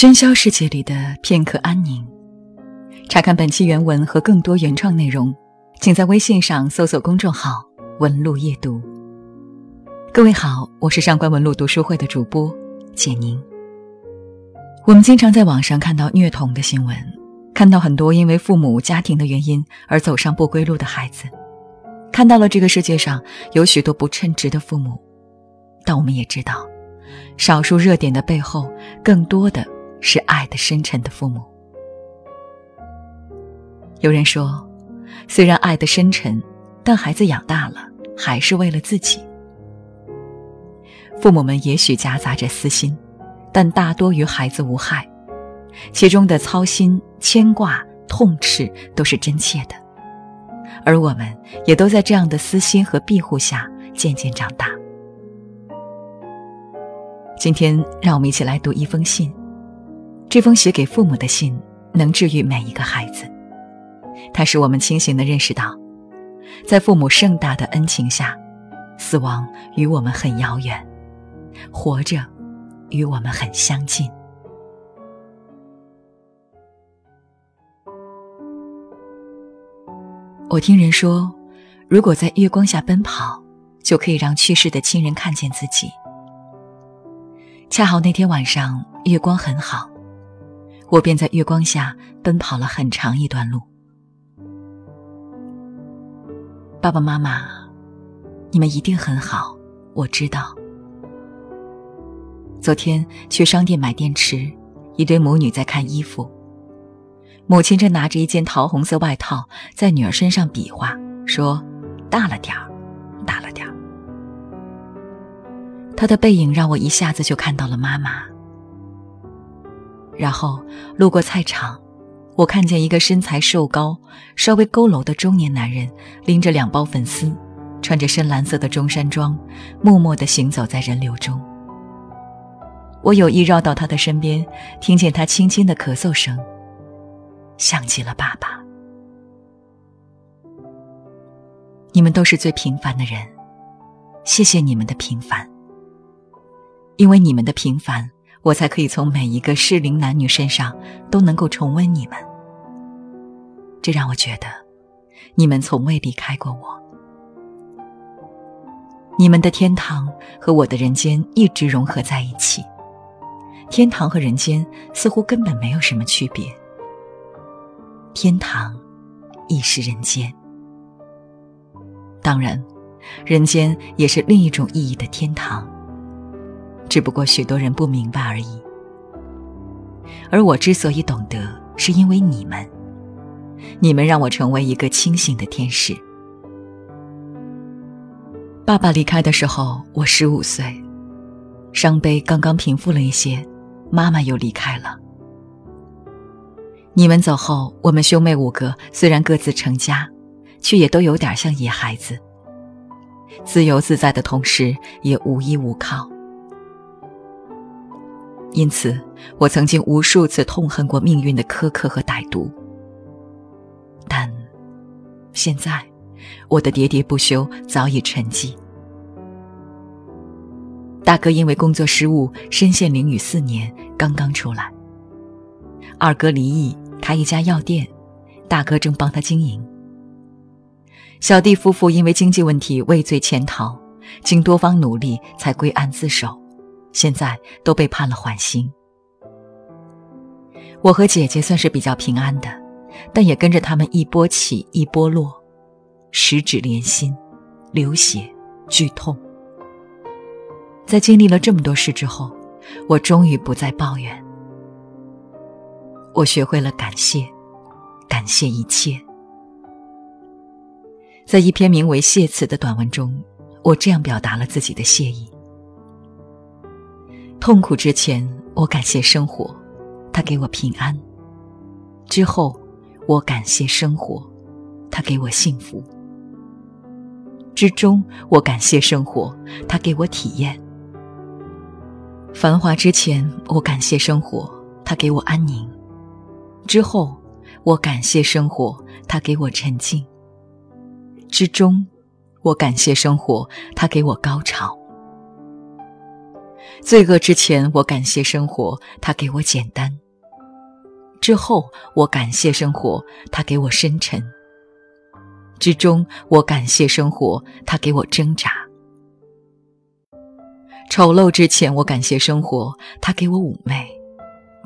喧嚣世界里的片刻安宁。查看本期原文和更多原创内容，请在微信上搜索公众号“文路夜读”。各位好，我是上官文路读书会的主播简宁。我们经常在网上看到虐童的新闻，看到很多因为父母家庭的原因而走上不归路的孩子，看到了这个世界上有许多不称职的父母，但我们也知道，少数热点的背后，更多的。是爱的深沉的父母。有人说，虽然爱的深沉，但孩子养大了还是为了自己。父母们也许夹杂着私心，但大多与孩子无害，其中的操心、牵挂、痛斥都是真切的。而我们也都在这样的私心和庇护下渐渐长大。今天，让我们一起来读一封信。这封写给父母的信，能治愈每一个孩子。它使我们清醒地认识到，在父母盛大的恩情下，死亡与我们很遥远，活着与我们很相近。我听人说，如果在月光下奔跑，就可以让去世的亲人看见自己。恰好那天晚上月光很好。我便在月光下奔跑了很长一段路。爸爸妈妈，你们一定很好，我知道。昨天去商店买电池，一对母女在看衣服。母亲正拿着一件桃红色外套在女儿身上比划，说：“大了点儿，大了点儿。”她的背影让我一下子就看到了妈妈。然后路过菜场，我看见一个身材瘦高、稍微佝偻的中年男人，拎着两包粉丝，穿着深蓝色的中山装，默默地行走在人流中。我有意绕到他的身边，听见他轻轻的咳嗽声，像极了爸爸。你们都是最平凡的人，谢谢你们的平凡，因为你们的平凡。我才可以从每一个适龄男女身上都能够重温你们，这让我觉得你们从未离开过我。你们的天堂和我的人间一直融合在一起，天堂和人间似乎根本没有什么区别。天堂亦是人间，当然，人间也是另一种意义的天堂。只不过许多人不明白而已，而我之所以懂得，是因为你们，你们让我成为一个清醒的天使。爸爸离开的时候，我十五岁，伤悲刚刚平复了一些，妈妈又离开了。你们走后，我们兄妹五个虽然各自成家，却也都有点像野孩子，自由自在的同时，也无依无靠。因此，我曾经无数次痛恨过命运的苛刻和歹毒。但，现在，我的喋喋不休早已沉寂。大哥因为工作失误，身陷囹圄四年，刚刚出来。二哥离异，开一家药店，大哥正帮他经营。小弟夫妇因为经济问题畏罪潜逃，经多方努力才归案自首。现在都被判了缓刑。我和姐姐算是比较平安的，但也跟着他们一波起一波落，十指连心，流血，剧痛。在经历了这么多事之后，我终于不再抱怨。我学会了感谢，感谢一切。在一篇名为《谢词》的短文中，我这样表达了自己的谢意。痛苦之前，我感谢生活，它给我平安；之后，我感谢生活，它给我幸福；之中，我感谢生活，它给我体验。繁华之前，我感谢生活，它给我安宁；之后，我感谢生活，它给我沉静；之中，我感谢生活，它给我高潮。罪恶之前，我感谢生活，它给我简单；之后，我感谢生活，它给我深沉；之中，我感谢生活，它给我挣扎。丑陋之前，我感谢生活，它给我妩媚；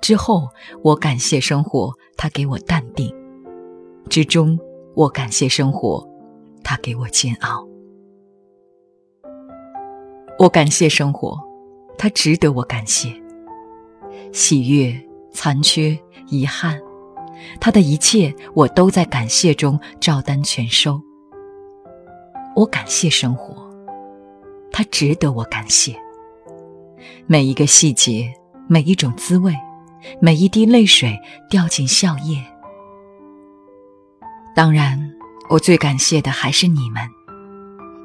之后，我感谢生活，它给我淡定；之中，我感谢生活，它给我煎熬。我感谢生活，它值得我感谢。喜悦、残缺、遗憾，它的一切，我都在感谢中照单全收。我感谢生活，它值得我感谢。每一个细节，每一种滋味，每一滴泪水掉进笑靥。当然，我最感谢的还是你们。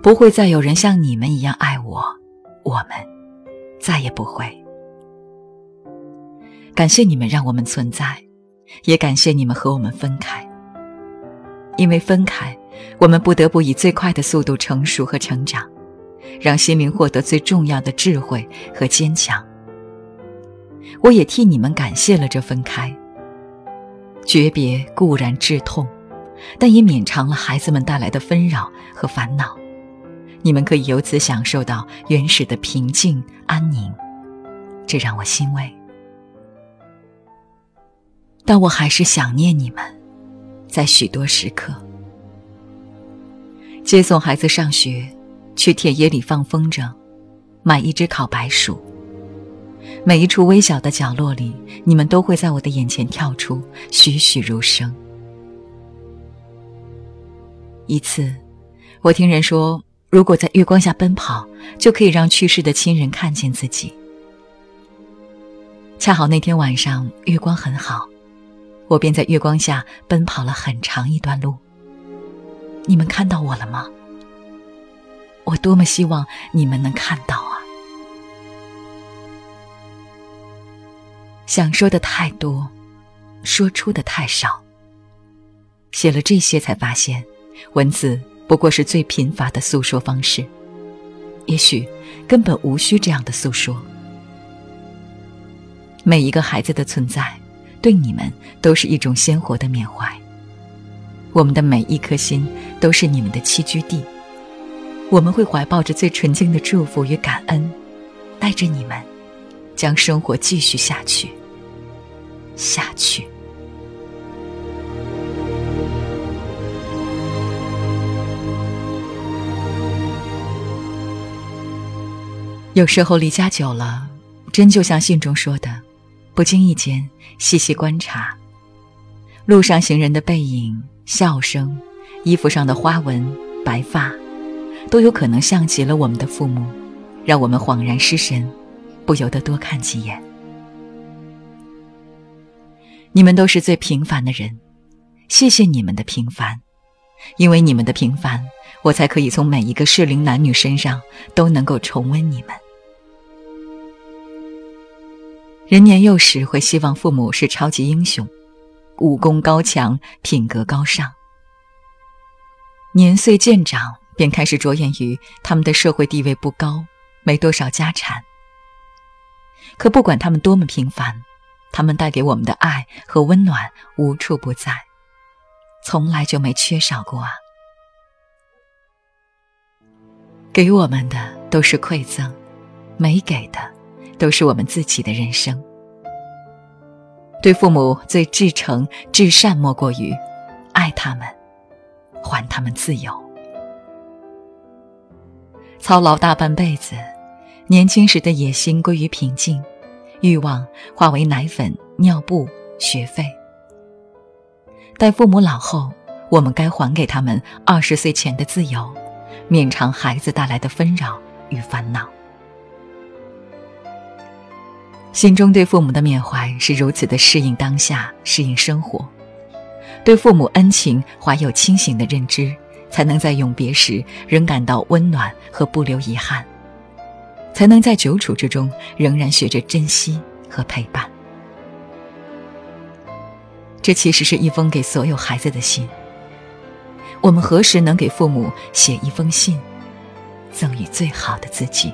不会再有人像你们一样爱我，我们再也不会。感谢你们让我们存在，也感谢你们和我们分开。因为分开，我们不得不以最快的速度成熟和成长。让心灵获得最重要的智慧和坚强。我也替你们感谢了这分开。诀别固然致痛，但也免尝了孩子们带来的纷扰和烦恼。你们可以由此享受到原始的平静安宁，这让我欣慰。但我还是想念你们，在许多时刻，接送孩子上学。去田野里放风筝，买一只烤白薯。每一处微小的角落里，你们都会在我的眼前跳出，栩栩如生。一次，我听人说，如果在月光下奔跑，就可以让去世的亲人看见自己。恰好那天晚上月光很好，我便在月光下奔跑了很长一段路。你们看到我了吗？我多么希望你们能看到啊！想说的太多，说出的太少。写了这些，才发现，文字不过是最贫乏的诉说方式。也许根本无需这样的诉说。每一个孩子的存在，对你们都是一种鲜活的缅怀。我们的每一颗心，都是你们的栖居地。我们会怀抱着最纯净的祝福与感恩，带着你们，将生活继续下去。下去。有时候离家久了，真就像信中说的，不经意间细细观察，路上行人的背影、笑声，衣服上的花纹、白发。都有可能像极了我们的父母，让我们恍然失神，不由得多看几眼。你们都是最平凡的人，谢谢你们的平凡，因为你们的平凡，我才可以从每一个适龄男女身上都能够重温你们。人年幼时会希望父母是超级英雄，武功高强，品格高尚。年岁渐长。便开始着眼于他们的社会地位不高，没多少家产。可不管他们多么平凡，他们带给我们的爱和温暖无处不在，从来就没缺少过啊！给我们的都是馈赠，没给的都是我们自己的人生。对父母最至诚至善，莫过于爱他们，还他们自由。操劳大半辈子，年轻时的野心归于平静，欲望化为奶粉、尿布、学费。待父母老后，我们该还给他们二十岁前的自由，免尝孩子带来的纷扰与烦恼。心中对父母的缅怀是如此的适应当下，适应生活，对父母恩情怀有清醒的认知。才能在永别时仍感到温暖和不留遗憾，才能在久处之中仍然学着珍惜和陪伴。这其实是一封给所有孩子的信。我们何时能给父母写一封信，赠予最好的自己？